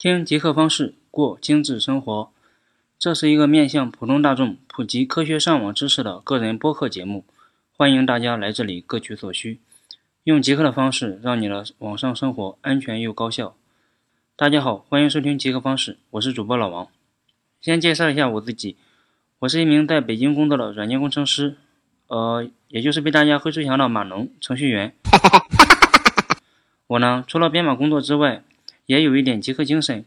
听极客方式过精致生活，这是一个面向普通大众普及科学上网知识的个人播客节目，欢迎大家来这里各取所需，用极客的方式让你的网上生活安全又高效。大家好，欢迎收听极客方式，我是主播老王。先介绍一下我自己，我是一名在北京工作的软件工程师，呃，也就是被大家会吹响的码农程序员。我呢，除了编码工作之外，也有一点极客精神，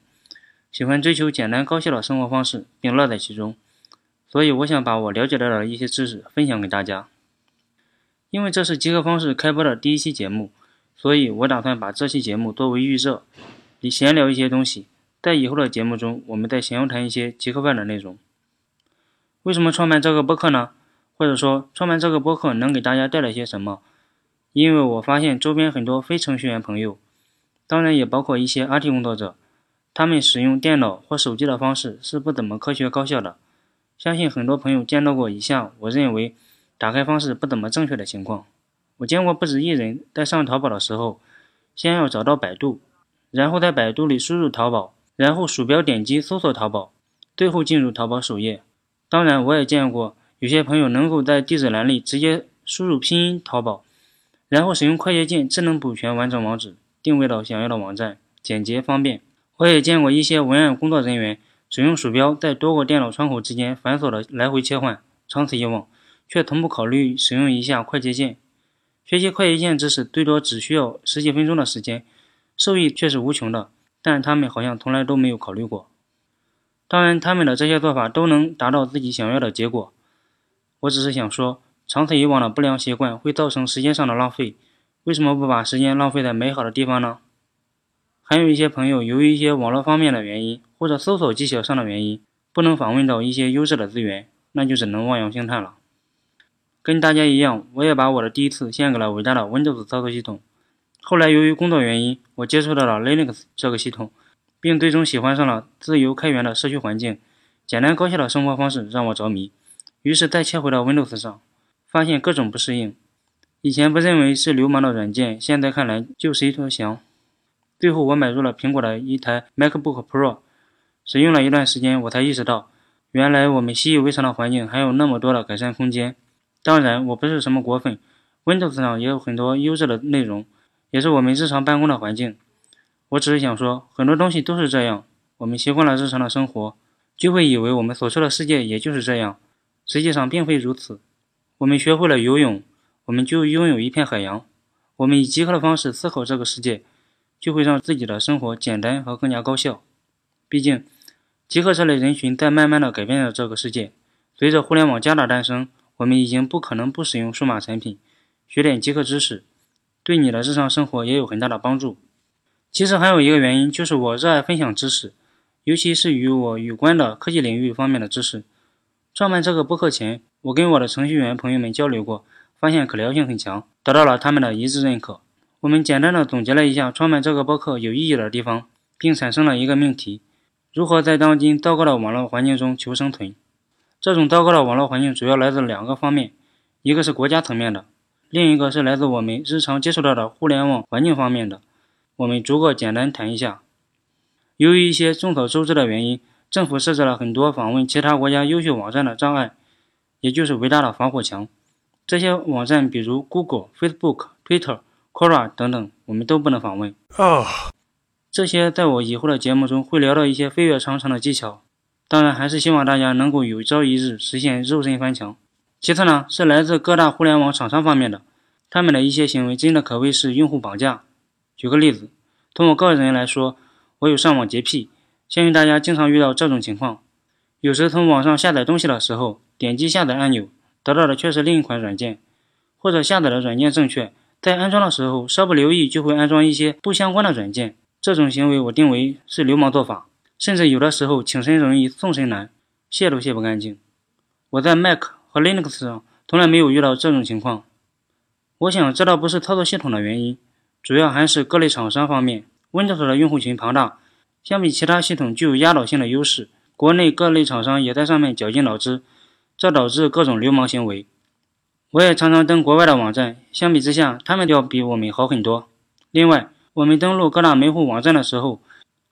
喜欢追求简单高效的生活方式，并乐在其中。所以，我想把我了解到的一些知识分享给大家。因为这是极客方式开播的第一期节目，所以我打算把这期节目作为预热，以闲聊一些东西。在以后的节目中，我们再闲聊谈一些极客范的内容。为什么创办这个播客呢？或者说，创办这个播客能给大家带来些什么？因为我发现周边很多非程序员朋友，当然也包括一些 IT 工作者，他们使用电脑或手机的方式是不怎么科学高效的。相信很多朋友见到过以下我认为打开方式不怎么正确的情况。我见过不止一人在上淘宝的时候，先要找到百度，然后在百度里输入淘宝，然后鼠标点击搜索淘宝，最后进入淘宝首页。当然，我也见过有些朋友能够在地址栏里直接输入拼音淘宝。然后使用快捷键智能补全完整网址，定位到想要的网站，简洁方便。我也见过一些文案工作人员使用鼠标在多个电脑窗口之间繁琐的来回切换，长此以往，却从不考虑使用一下快捷键。学习快捷键知识最多只需要十几分钟的时间，受益却是无穷的。但他们好像从来都没有考虑过。当然，他们的这些做法都能达到自己想要的结果。我只是想说。长此以往的不良习惯会造成时间上的浪费，为什么不把时间浪费在美好的地方呢？还有一些朋友由于一些网络方面的原因，或者搜索技巧上的原因，不能访问到一些优质的资源，那就只能望洋兴叹了。跟大家一样，我也把我的第一次献给了伟大的 Windows 操作系统。后来由于工作原因，我接触到了 Linux 这个系统，并最终喜欢上了自由开源的社区环境，简单高效的生活方式让我着迷，于是再切回到 Windows 上。发现各种不适应，以前不认为是流氓的软件，现在看来就是一坨翔。最后我买入了苹果的一台 MacBook Pro，使用了一段时间，我才意识到，原来我们习以为常的环境还有那么多的改善空间。当然，我不是什么果粉，Windows 上也有很多优质的内容，也是我们日常办公的环境。我只是想说，很多东西都是这样，我们习惯了日常的生活，就会以为我们所处的世界也就是这样，实际上并非如此。我们学会了游泳，我们就拥有一片海洋。我们以极客的方式思考这个世界，就会让自己的生活简单和更加高效。毕竟，极客这类人群在慢慢的改变着这个世界。随着互联网加大诞生，我们已经不可能不使用数码产品。学点极客知识，对你的日常生活也有很大的帮助。其实还有一个原因，就是我热爱分享知识，尤其是与我有关的科技领域方面的知识。创办这个播客前，我跟我的程序员朋友们交流过，发现可聊性很强，得到了他们的一致认可。我们简单的总结了一下创办这个播客有意义的地方，并产生了一个命题：如何在当今糟糕的网络环境中求生存。这种糟糕的网络环境主要来自两个方面，一个是国家层面的，另一个是来自我们日常接触到的互联网环境方面的。我们逐个简单谈一下。由于一些众所周知的原因。政府设置了很多访问其他国家优秀网站的障碍，也就是伟大的防火墙。这些网站比如 Google、Facebook、Twitter、Quora 等等，我们都不能访问。哦，这些在我以后的节目中会聊到一些飞跃长城的技巧。当然，还是希望大家能够有朝一日实现肉身翻墙。其次呢，是来自各大互联网厂商方面的，他们的一些行为真的可谓是用户绑架。举个例子，从我个人来说，我有上网洁癖。相信大家经常遇到这种情况，有时从网上下载东西的时候，点击下载按钮，得到的却是另一款软件，或者下载的软件正确，在安装的时候稍不留意就会安装一些不相关的软件。这种行为我定为是流氓做法，甚至有的时候请神容易送神难，卸都卸不干净。我在 Mac 和 Linux 上从来没有遇到这种情况，我想这倒不是操作系统的原因，主要还是各类厂商方面，Windows 的用户群庞大。相比其他系统具有压倒性的优势，国内各类厂商也在上面绞尽脑汁，这导致各种流氓行为。我也常常登国外的网站，相比之下，他们要比我们好很多。另外，我们登录各大门户网站的时候，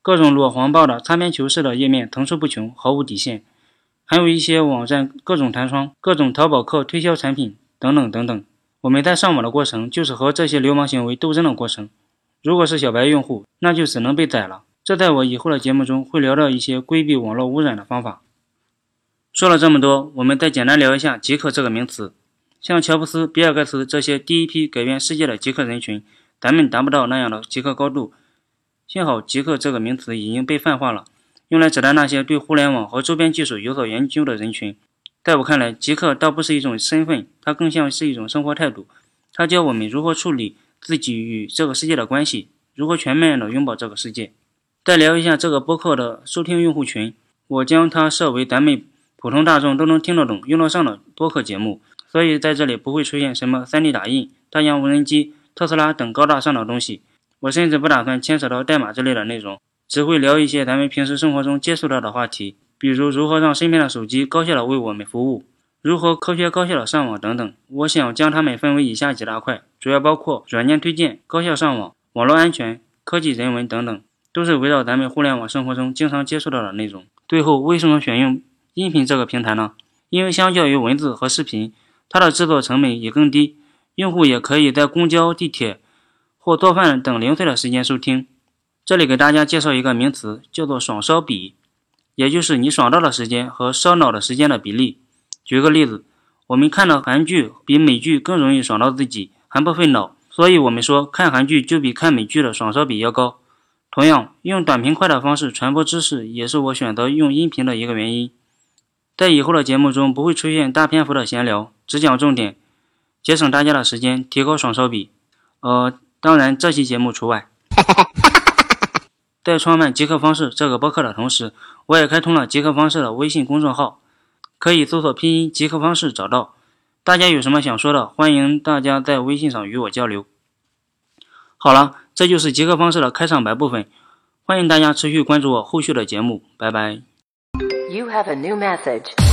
各种裸黄报的擦边球式的页面层出不穷，毫无底线。还有一些网站各种弹窗、各种淘宝客推销产品等等等等。我们在上网的过程，就是和这些流氓行为斗争的过程。如果是小白用户，那就只能被宰了。这在我以后的节目中会聊到一些规避网络污染的方法。说了这么多，我们再简单聊一下极客这个名词。像乔布斯、比尔盖茨这些第一批改变世界的极客人群，咱们达不到那样的极客高度。幸好极客这个名词已经被泛化了，用来指代那些对互联网和周边技术有所研究的人群。在我看来，极客倒不是一种身份，它更像是一种生活态度。它教我们如何处理自己与这个世界的关系，如何全面地拥抱这个世界。再聊一下这个播客的收听用户群，我将它设为咱们普通大众都能听得懂、用得上的播客节目。所以在这里不会出现什么 3D 打印、大疆无人机、特斯拉等高大上的东西。我甚至不打算牵扯到代码之类的内容，只会聊一些咱们平时生活中接触到的话题，比如如何让身边的手机高效的为我们服务，如何科学高效的上网等等。我想将它们分为以下几大块，主要包括软件推荐、高效上网、网络安全、科技人文等等，都是围绕咱们互联网生活中经常接触到的内容。最后，为什么选用音频这个平台呢？因为相较于文字和视频，它的制作成本也更低，用户也可以在公交、地铁。或做饭等零碎的时间收听。这里给大家介绍一个名词，叫做“爽烧比”，也就是你爽到的时间和烧脑的时间的比例。举个例子，我们看到韩剧比美剧更容易爽到自己，还不费脑，所以我们说看韩剧就比看美剧的爽烧比要高。同样，用短平快的方式传播知识，也是我选择用音频的一个原因。在以后的节目中，不会出现大篇幅的闲聊，只讲重点，节省大家的时间，提高爽烧比。呃。当然，这期节目除外。在创办极客方式这个播客的同时，我也开通了极客方式的微信公众号，可以搜索拼音“极客方式”找到。大家有什么想说的，欢迎大家在微信上与我交流。好了，这就是极客方式的开场白部分，欢迎大家持续关注我后续的节目，拜拜。You have a new message.